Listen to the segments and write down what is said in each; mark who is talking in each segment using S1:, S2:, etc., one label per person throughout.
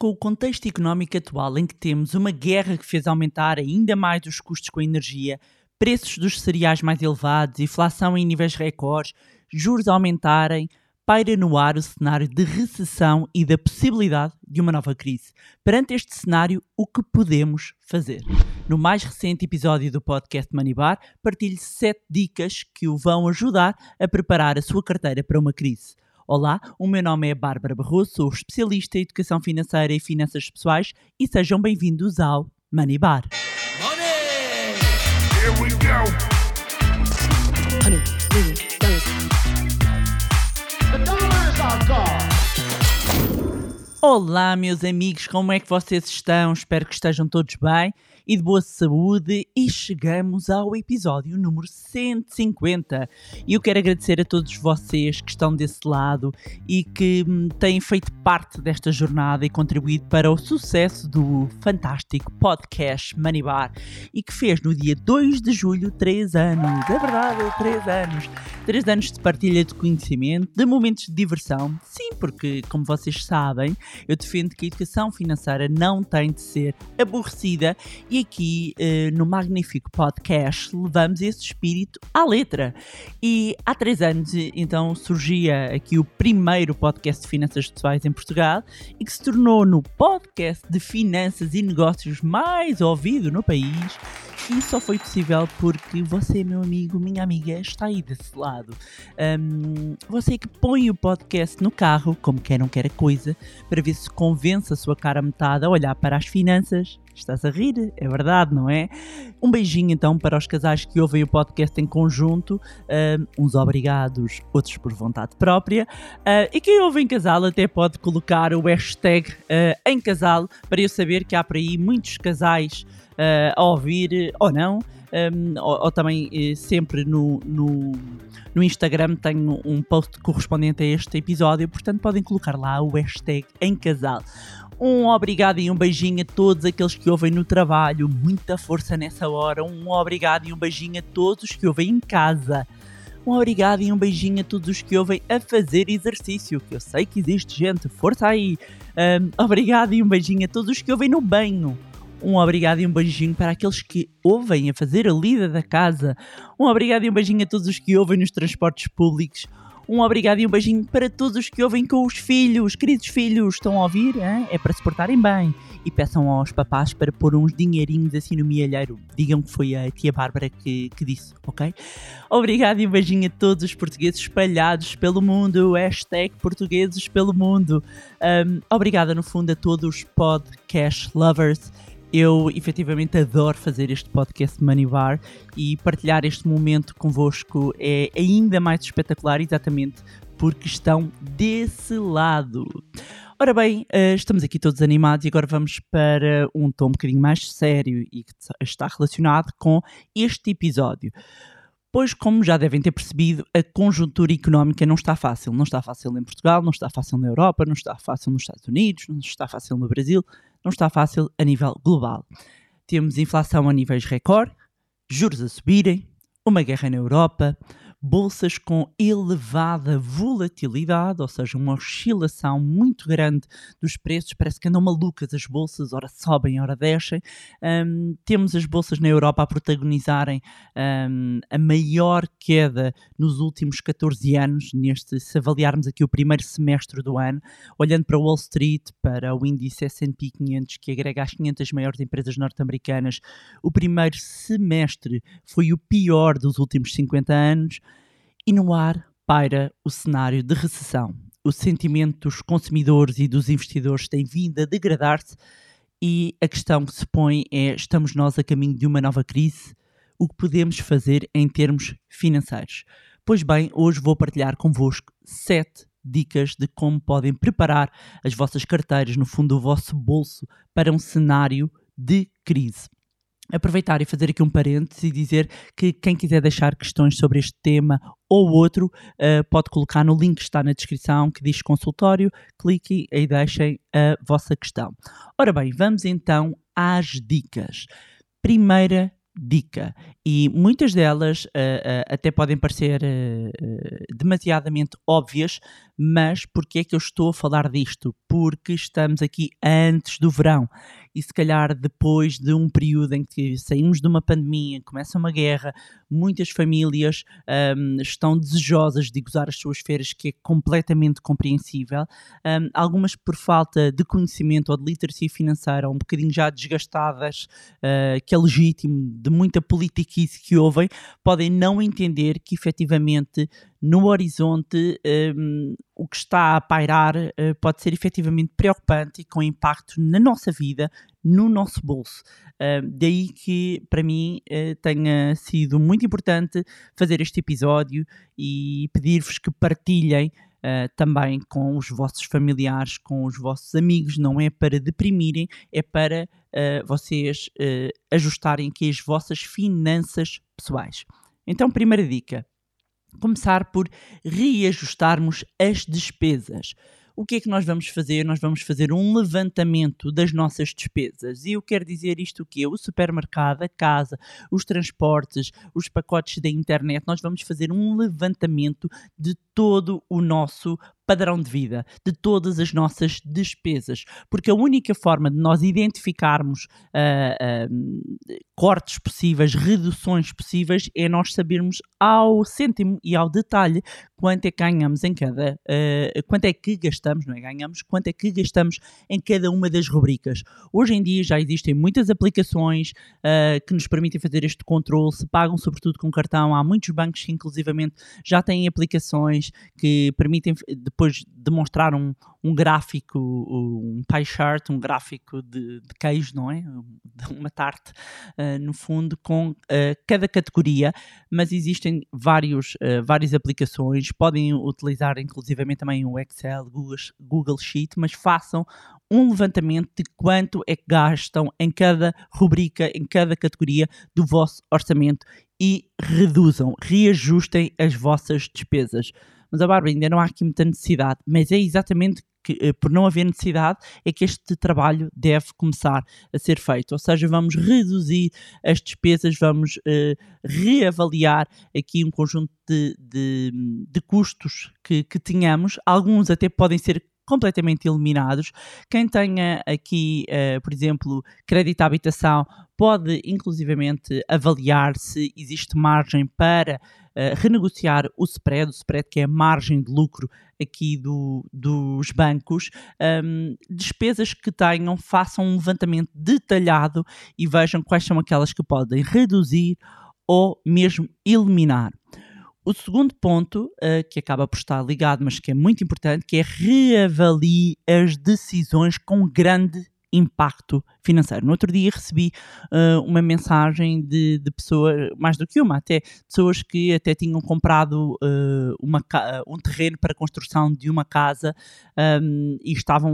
S1: Com o contexto económico atual em que temos uma guerra que fez aumentar ainda mais os custos com a energia, preços dos cereais mais elevados, inflação em níveis recordes, juros aumentarem, paira no ar o cenário de recessão e da possibilidade de uma nova crise. Perante este cenário, o que podemos fazer? No mais recente episódio do podcast Manibar, partilho 7 dicas que o vão ajudar a preparar a sua carteira para uma crise. Olá, o meu nome é Bárbara Barroso, sou especialista em educação financeira e finanças pessoais e sejam bem-vindos ao Money Bar. Money! Honey, our God. Olá, meus amigos, como é que vocês estão? Espero que estejam todos bem e de boa saúde e chegamos ao episódio número 150. E eu quero agradecer a todos vocês que estão desse lado e que hum, têm feito parte desta jornada e contribuído para o sucesso do fantástico podcast Money Bar e que fez no dia 2 de julho 3 anos. É verdade, 3 anos. 3 anos de partilha de conhecimento, de momentos de diversão. Sim, porque, como vocês sabem, eu defendo que a educação financeira não tem de ser aborrecida e aqui uh, no magnífico podcast levamos esse espírito à letra. E há três anos, então, surgia aqui o primeiro podcast de finanças pessoais em Portugal e que se tornou no podcast de finanças e negócios mais ouvido no país. E só foi possível porque você, meu amigo, minha amiga, está aí desse lado. Um, você que põe o podcast no carro, como quer não quer a coisa, para ver se convence a sua cara metade a olhar para as finanças Estás a rir? É verdade, não é? Um beijinho então para os casais que ouvem o podcast em conjunto, uh, uns obrigados, outros por vontade própria. Uh, e quem ouve em casal até pode colocar o hashtag uh, em casal para eu saber que há por aí muitos casais a ouvir ou não. Um, ou, ou, também sempre no, no, no, Instagram tenho um post correspondente a este episódio, portanto podem colocar lá o hashtag em casal. Um obrigado e um beijinho a todos aqueles que ouvem no trabalho, muita força nessa hora. Um obrigado e um beijinho a todos os que ouvem em casa. Um obrigado e um beijinho a todos os que ouvem a fazer exercício, que eu sei que existe gente, força aí. Um, obrigado e um beijinho a todos os que ouvem no banho. Um obrigado e um beijinho para aqueles que ouvem a fazer a lida da casa. Um obrigado e um beijinho a todos os que ouvem nos transportes públicos. Um obrigado e um beijinho para todos os que ouvem com os filhos. Queridos filhos, estão a ouvir? Hein? É para se portarem bem. E peçam aos papás para pôr uns dinheirinhos assim no mielheiro. Digam que foi a tia Bárbara que, que disse, ok? Obrigado e um beijinho a todos os portugueses espalhados pelo mundo. Hashtag portugueses pelo mundo. Um, obrigada, no fundo, a todos os podcast lovers eu efetivamente adoro fazer este podcast Money Bar e partilhar este momento convosco é ainda mais espetacular, exatamente porque estão desse lado. Ora bem, eh, estamos aqui todos animados e agora vamos para um tom um bocadinho mais sério e que está relacionado com este episódio. Pois, como já devem ter percebido, a conjuntura económica não está fácil. Não está fácil em Portugal, não está fácil na Europa, não está fácil nos Estados Unidos, não está fácil no Brasil, não está fácil a nível global. Temos inflação a níveis recorde, juros a subirem, uma guerra na Europa, bolsas com elevada volatilidade, ou seja, uma oscilação muito grande dos preços, parece que andam malucas as bolsas, ora sobem, ora descem. Um, temos as bolsas na Europa a protagonizarem um, a maior queda nos últimos 14 anos, neste, se avaliarmos aqui o primeiro semestre do ano, olhando para Wall Street, para o índice S&P 500, que agrega as 500 maiores empresas norte-americanas, o primeiro semestre foi o pior dos últimos 50 anos e no ar paira o cenário de recessão. O sentimento dos consumidores e dos investidores tem vindo a degradar-se e a questão que se põe é: estamos nós a caminho de uma nova crise? O que podemos fazer em termos financeiros? Pois bem, hoje vou partilhar convosco sete dicas de como podem preparar as vossas carteiras, no fundo, o vosso bolso, para um cenário de crise aproveitar e fazer aqui um parênteses e dizer que quem quiser deixar questões sobre este tema ou outro, uh, pode colocar no link que está na descrição que diz consultório, cliquem e deixem a vossa questão. Ora bem, vamos então às dicas. Primeira dica. E muitas delas uh, uh, até podem parecer demasiadamente óbvias, Mas porquê é que eu estou a falar disto? Porque estamos aqui antes do verão e se calhar depois de um período em que saímos de uma pandemia, começa uma guerra, muitas famílias um, estão desejosas de gozar as suas férias, que é completamente compreensível. Um, algumas por falta de conhecimento ou de literacia financeira, um bocadinho já desgastadas, uh, que é legítimo, de muita politiquice que ouvem, podem não entender que efetivamente no horizonte um, o que está a pairar uh, pode ser efetivamente preocupante e com impacto na nossa vida, no nosso bolso. Uh, daí que para mim uh, tenha sido muito importante fazer este episódio e pedir-vos que partilhem Uh, também com os vossos familiares, com os vossos amigos, não é para deprimirem, é para vocês ajustarem aqui as vossas finanças pessoais. Então, primeira dica: começar por reajustarmos as despesas. O que é que nós vamos fazer? Nós vamos fazer um levantamento das nossas despesas. E eu quero dizer isto o quê? O supermercado, a casa, os transportes, os pacotes da internet, nós vamos fazer um levantamento de todo o nosso padrão de vida, de todas as nossas despesas, porque a única forma de nós identificarmos uh, uh, cortes possíveis, reduções possíveis, é nós sabermos ao cêntimo e ao detalhe quanto é que ganhamos em cada, uh, quanto é que gastamos, não é? Ganhamos, quanto é que gastamos em cada uma das rubricas. Hoje em dia já existem muitas aplicações que nos permitem fazer este controle, se pagam sobretudo com cartão, há muitos bancos que inclusivamente já têm aplicações que permitem depois demonstrar um, um gráfico, um pie chart, um gráfico de, de queijo, não é? Uma tarte, uh, no fundo, com uh, cada categoria, mas existem vários, uh, várias aplicações, podem utilizar inclusivamente também o Excel, Google, Google Sheet, mas façam um levantamento de quanto é que gastam em cada rubrica, em cada categoria do vosso orçamento e reduzam, reajustem as vossas despesas mas a Bárbara ainda não há aqui muita necessidade, mas é exatamente que, eh, por não haver necessidade, é que este trabalho deve começar a ser feito. Ou seja, vamos reduzir as despesas, vamos uh, reavaliar aqui um conjunto de, de, de custos que, que tínhamos. Alguns até podem ser completamente eliminados. Quem tenha aqui, uh, por exemplo, crédito à habitação, pode inclusivamente avaliar se existe margem para renegociar o spread, o spread que é a margem de lucro aqui do, dos bancos, um, despesas que tenham, façam um levantamento detalhado e vejam quais são aquelas que podem reduzir ou mesmo eliminar. O segundo ponto, uh, que acaba por estar ligado, mas que é muito importante, que é reavalie as decisões com grande impacto financeiro. No outro dia recebi uh, uma mensagem de, de pessoas, mais do que uma até, pessoas que até tinham comprado uh, uma, um terreno para a construção de uma casa um, e estavam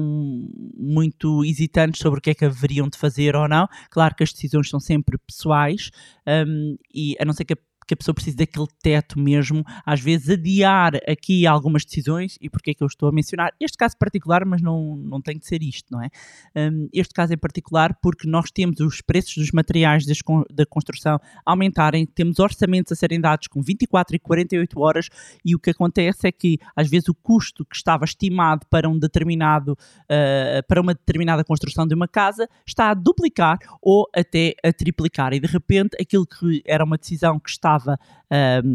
S1: muito hesitantes sobre o que é que haveriam de fazer ou não. Claro que as decisões são sempre pessoais um, e a não ser que a que a pessoa precisa daquele teto mesmo, às vezes adiar aqui algumas decisões, e porque é que eu estou a mencionar este caso particular, mas não, não tem que ser isto, não é? Um, este caso em particular porque nós temos os preços dos materiais das, da construção aumentarem, temos orçamentos a serem dados com 24 e 48 horas, e o que acontece é que às vezes o custo que estava estimado para um determinado, uh, para uma determinada construção de uma casa está a duplicar ou até a triplicar, e de repente aquilo que era uma decisão que estava estava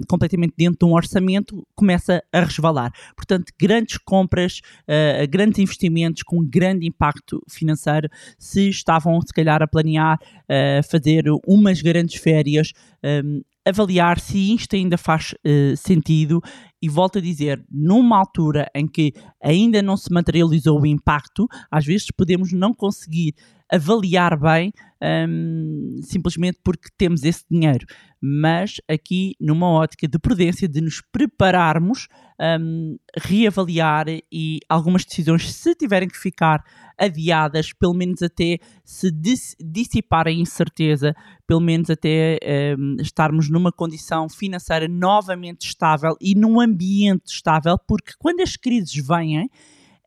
S1: completamente dentro de um orçamento, começa a resvalar. Portanto, grandes compras, uh, grandes investimentos com grande impacto financeiro, se estavam, se calhar, a planear uh, fazer umas grandes férias, um, avaliar se isto ainda faz uh, sentido e volto a dizer, numa altura em que ainda não se materializou o impacto, às vezes podemos não conseguir avaliar bem um, simplesmente porque temos esse dinheiro. Mas aqui, numa ótica de prudência, de nos prepararmos, um, reavaliar e algumas decisões, se tiverem que ficar adiadas, pelo menos até se dissiparem incerteza, pelo menos até um, estarmos numa condição financeira novamente estável e num ambiente estável, porque quando as crises vêm,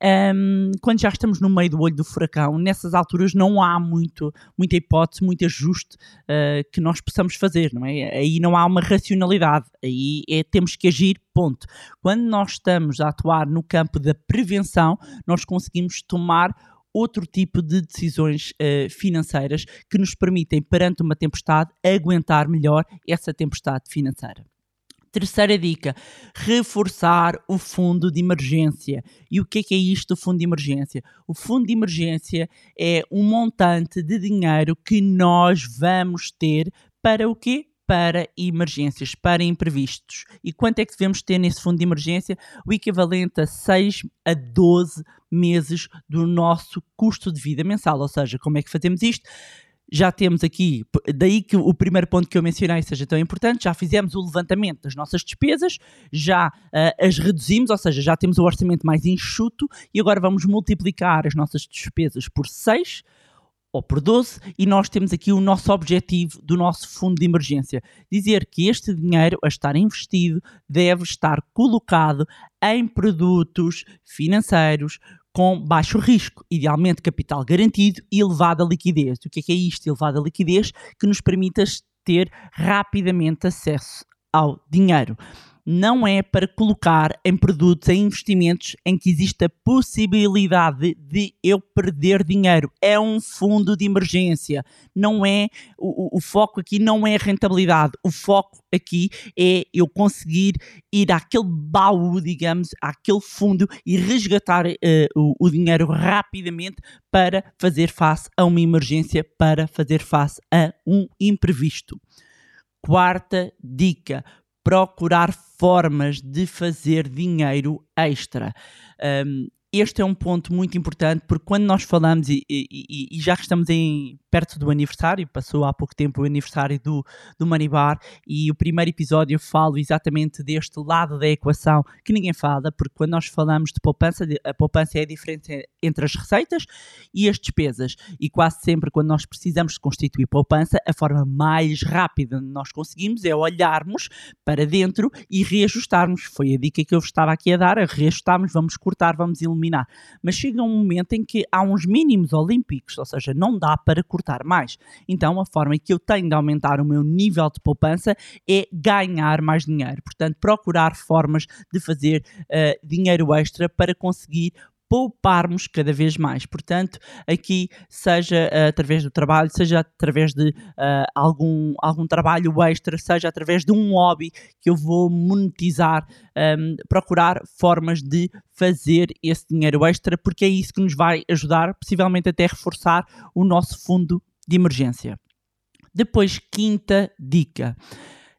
S1: um, quando já estamos no meio do olho do furacão, nessas alturas não há muito, muita hipótese, muito ajuste uh, que nós possamos fazer, não é? Aí não há uma racionalidade, aí é, temos que agir, ponto. Quando nós estamos a atuar no campo da prevenção, nós conseguimos tomar outro tipo de decisões uh, financeiras que nos permitem, perante uma tempestade, aguentar melhor essa tempestade financeira. Terceira dica: reforçar o fundo de emergência. E o que é, que é isto do fundo de emergência? O fundo de emergência é um montante de dinheiro que nós vamos ter para o quê? Para emergências, para imprevistos. E quanto é que devemos ter nesse fundo de emergência? O equivalente a 6 a 12 meses do nosso custo de vida mensal. Ou seja, como é que fazemos isto? Já temos aqui, daí que o primeiro ponto que eu mencionei seja tão importante, já fizemos o levantamento das nossas despesas, já uh, as reduzimos, ou seja, já temos o orçamento mais enxuto e agora vamos multiplicar as nossas despesas por 6 ou por 12 e nós temos aqui o nosso objetivo do nosso fundo de emergência. Dizer que este dinheiro a estar investido deve estar colocado em produtos financeiros com baixo risco, idealmente capital garantido e elevada liquidez. O que é, que é isto? Elevada liquidez que nos permita ter rapidamente acesso ao dinheiro não é para colocar em produtos, em investimentos em que existe a possibilidade de eu perder dinheiro. É um fundo de emergência. Não é o, o foco aqui não é rentabilidade. O foco aqui é eu conseguir ir àquele baú, digamos, àquele fundo e resgatar uh, o, o dinheiro rapidamente para fazer face a uma emergência, para fazer face a um imprevisto. Quarta dica: procurar formas de fazer dinheiro extra. Um, este é um ponto muito importante porque quando nós falamos e, e, e, já estamos em perto do aniversário, passou há pouco tempo o aniversário do, do Manibar e o primeiro episódio eu falo exatamente deste lado da equação que ninguém fala, porque quando nós falamos de poupança, a poupança é a diferença entre as receitas e as despesas e quase sempre quando nós precisamos de constituir poupança, a forma mais rápida de nós conseguimos é olharmos para dentro e reajustarmos. Foi a dica que eu estava aqui a dar, a reajustarmos, vamos cortar, vamos eliminar Mas chega um momento em que há uns mínimos olímpicos, ou seja, não dá para cortar mais. Então, a forma que eu tenho de aumentar o meu nível de poupança é ganhar mais dinheiro. Portanto, procurar formas de fazer uh, dinheiro extra para conseguir pouparmos cada vez mais. Portanto, aqui, seja uh, através do trabalho, seja através de uh, algum, algum trabalho extra, seja através de um hobby que eu vou monetizar, um, ehm, procurar formas de fazer esse dinheiro extra, porque é isso que nos vai ajudar, possivelmente até reforçar o nosso fundo de emergência. Depois, quinta dica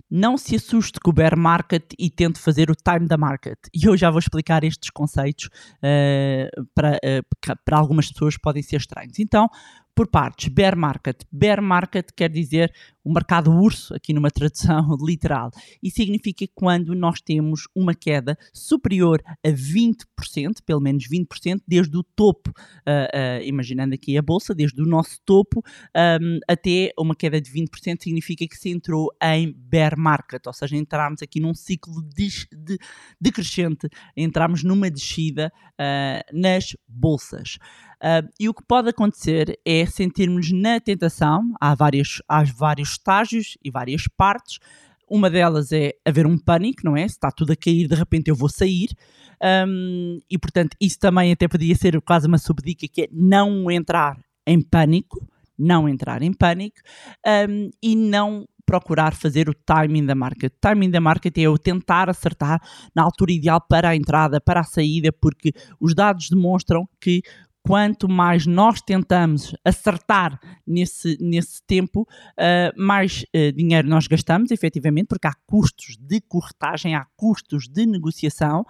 S1: não se assuste com o bear market e tente fazer o time da market. E eu já vou explicar estes conceitos uh, para, uh, para algumas pessoas podem ser estranhos. Então, por partes, bear market. Bear market quer dizer o mercado urso, aqui numa tradução literal, e significa quando nós temos uma queda superior a 20%, pelo menos 20%, desde o topo, uh, uh, imaginando aqui a bolsa, desde o nosso topo um, até uma queda de 20%, significa que se entrou em bear market, ou seja, entramos aqui num ciclo de, de, decrescente, entramos numa descida uh, nas bolsas. Uh, e o que pode acontecer é sentirmos na tentação, há, várias, há vários estágios e várias partes. Uma delas é haver um pânico, não é? Se está tudo a cair, de repente eu vou sair. Um, e portanto, isso também até podia ser quase uma subdica que é não entrar em pânico, não entrar em pânico um, e não procurar fazer o timing da market. Timing da market é o tentar acertar na altura ideal para a entrada, para a saída, porque os dados demonstram que quanto mais nós tentamos acertar nesse, nesse tempo, uh, mais uh, dinheiro nós gastamos, efetivamente, porque há custos de corretagem, há custos de negociação,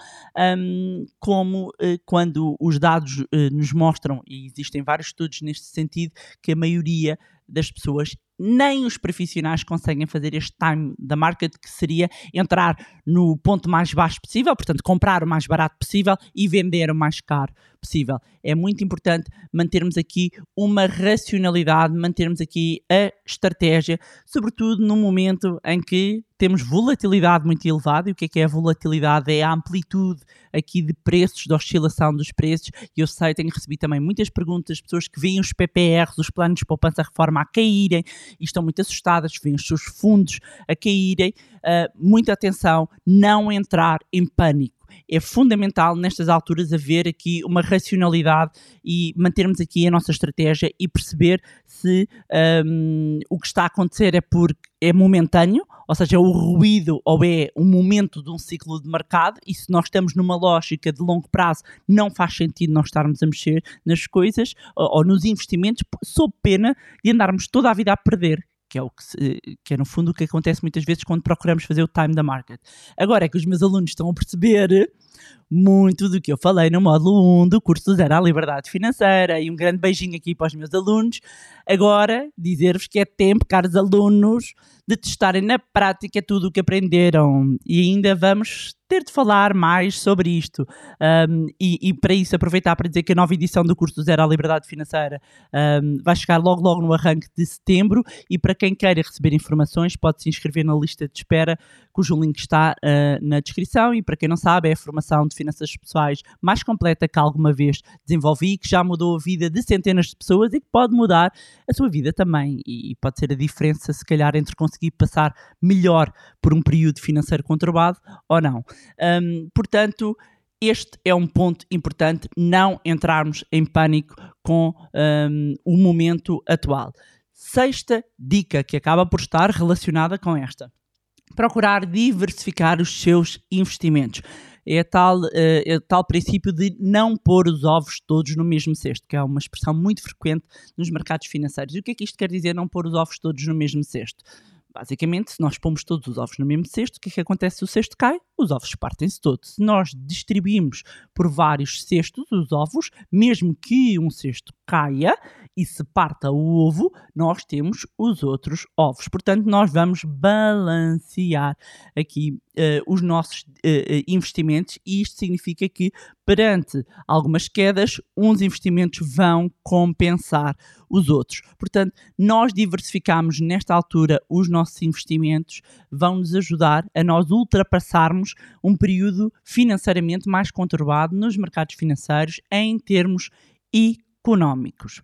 S1: um, como uh, quando os dados nos mostram, e existem vários estudos neste sentido, que a maioria das pessoas nem os profissionais conseguem fazer este time da market, que seria entrar no ponto mais baixo possível, portanto, comprar o mais barato possível e vender o mais caro possível. É muito importante mantermos aqui uma racionalidade, mantermos aqui a estratégia, sobretudo no momento em que temos volatilidade muito elevada. E o que é que é a volatilidade? É a amplitude aqui de preços, de oscilação dos preços. E eu sei, tenho recebido também muitas perguntas, pessoas que veem os PPRs, os planos de poupança reforma a caírem e estão muito assustadas, veem os seus fundos a caírem. Uh, muita atenção, não entrar em pânico é fundamental nestas alturas haver aqui uma racionalidade e mantermos aqui a nossa estratégia e perceber se um, o que está a acontecer é porque é momentâneo, ou seja, é o ruído ou é um momento de um ciclo de mercado, e se nós estamos numa lógica de longo prazo, não faz sentido nós estarmos a mexer nas coisas ou, ou nos investimentos, sob pena de andarmos toda a vida a perder que é, o que, que é no fundo o que acontece muitas vezes quando procuramos fazer o time da market. Agora é que os meus alunos estão a perceber muito do que eu falei no módulo 1 do curso Zero à Liberdade Financeira e um grande beijinho aqui para os meus alunos. Agora, dizer-vos que é tempo, caros alunos, de testarem na prática tudo o que aprenderam e ainda vamos ter de falar mais sobre isto. Um, e, e, para isso, aproveitar para dizer que a nova edição do curso do Zero à Liberdade Financeira um, vai chegar logo, logo no arranque de setembro. E para quem queira receber informações, pode se inscrever na lista de espera, cujo link está uh, na descrição. E para quem não sabe, é a formação de finanças pessoais mais completa que alguma vez desenvolvi, que já mudou a vida de centenas de pessoas e que pode mudar a sua vida também. E pode ser a diferença, se calhar, entre conseguir passar melhor por um período financeiro conturbado ou não. Um, portanto, este é um ponto importante, não entrarmos em pânico com um, o momento atual. Sexta dica que acaba por estar relacionada com esta: procurar diversificar os seus investimentos. É tal, uh, é tal princípio de não pôr os ovos todos no mesmo cesto, que é uma expressão muito frequente nos mercados financeiros. E o que é que isto quer dizer, não pôr os ovos todos no mesmo cesto? Basicamente, se nós pomos todos os ovos no mesmo cesto, o que é que acontece se o cesto cai? Os ovos partem-se todos. Se nós distribuímos por vários cestos os ovos, mesmo que um cesto caia e se parta o ovo, nós temos os outros ovos. Portanto, nós vamos balancear aqui uh, os nossos uh, investimentos e isto significa que perante algumas quedas, uns investimentos vão compensar os outros. Portanto, nós diversificamos nesta altura os nossos investimentos, vão nos ajudar a nós ultrapassarmos um período financeiramente mais conturbado nos mercados financeiros em termos económicos.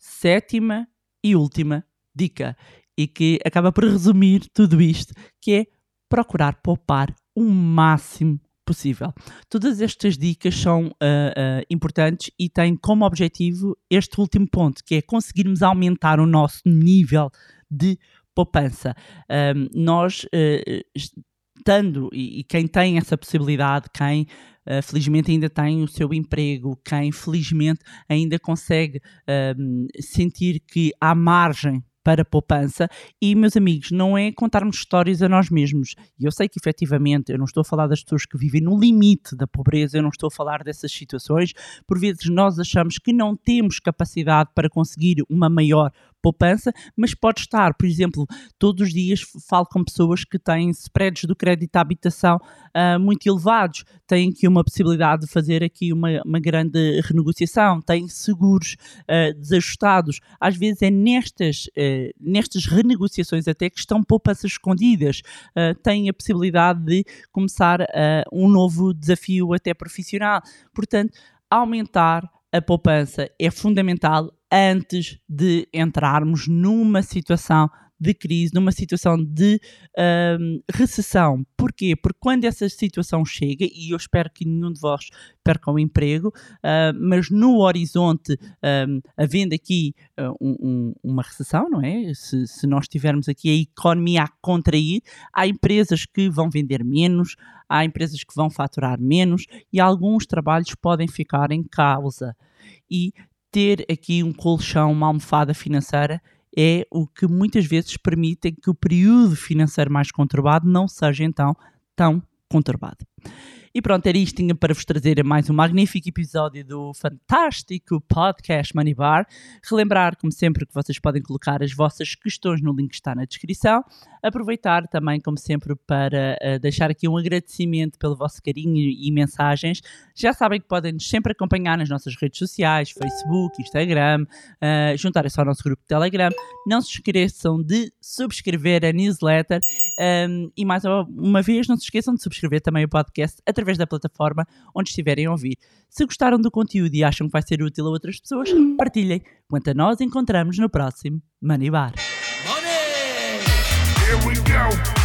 S1: Sétima e última dica, e que acaba por resumir tudo isto, que é procurar poupar o máximo possível. Todas estas dicas são uh, uh, importantes e têm como objetivo este último ponto, que é conseguirmos aumentar o nosso nível de poupança. Um, nós, uh, estando, e, e, quem tem essa possibilidade, quem uh, felizmente ainda tem o seu emprego, quem felizmente ainda consegue um, sentir que há margem para poupança e, meus amigos, não é contarmos histórias a nós mesmos. E eu sei que efetivamente eu não estou a falar das pessoas que vivem no limite da pobreza, eu não estou a falar dessas situações. Por vezes nós achamos que não temos capacidade para conseguir uma maior poupança, mas pode estar, por exemplo, todos os dias falo com pessoas que têm spreads do crédito à habitação uh, muito elevados, têm aqui uma possibilidade de fazer aqui uma, uma grande renegociação, têm seguros uh, desajustados. Às vezes é nestas, uh, nestas renegociações até que estão poupanças escondidas, têm a possibilidade de começar um novo desafio até profissional. Portanto, aumentar a poupança é fundamental antes de entrarmos numa situação de crise, numa situação de um, recessão. Porquê? Porque quando essa situação chega, e eu espero que nenhum de vós perca o emprego, uh, mas no horizonte, um, havendo aqui uh, um, uma recessão, não é? Se, se nós tivermos aqui a economia a contrair, há empresas que vão vender menos, há empresas que vão faturar menos e alguns trabalhos podem ficar em causa. E ter aqui um colchão, uma almofada financeira é o que muitas vezes permite que o período financeiro mais conturbado não seja então tão conturbado. E pronto, era isto tinha para vos trazer mais um magnífico episódio do fantástico podcast Money Bar. Relembrar, como sempre, que vocês podem colocar as vossas questões no link que está na descrição. Aproveitar também, como sempre, para uh, deixar aqui um agradecimento pelo vosso carinho e mensagens. Já sabem que podem nos sempre acompanhar nas nossas redes sociais, Facebook, Instagram, uh, juntarem-se ao nosso grupo de Telegram. Não se esqueçam de subscrever a newsletter Um, e mais uma vez, não se esqueçam de subscrever também o podcast através da plataforma onde estiverem a ouvir. Se gostaram do conteúdo e acham que vai ser útil a outras pessoas, partilhem. Quanto a nós, encontramos no próximo Money Bar. Money! Here we go.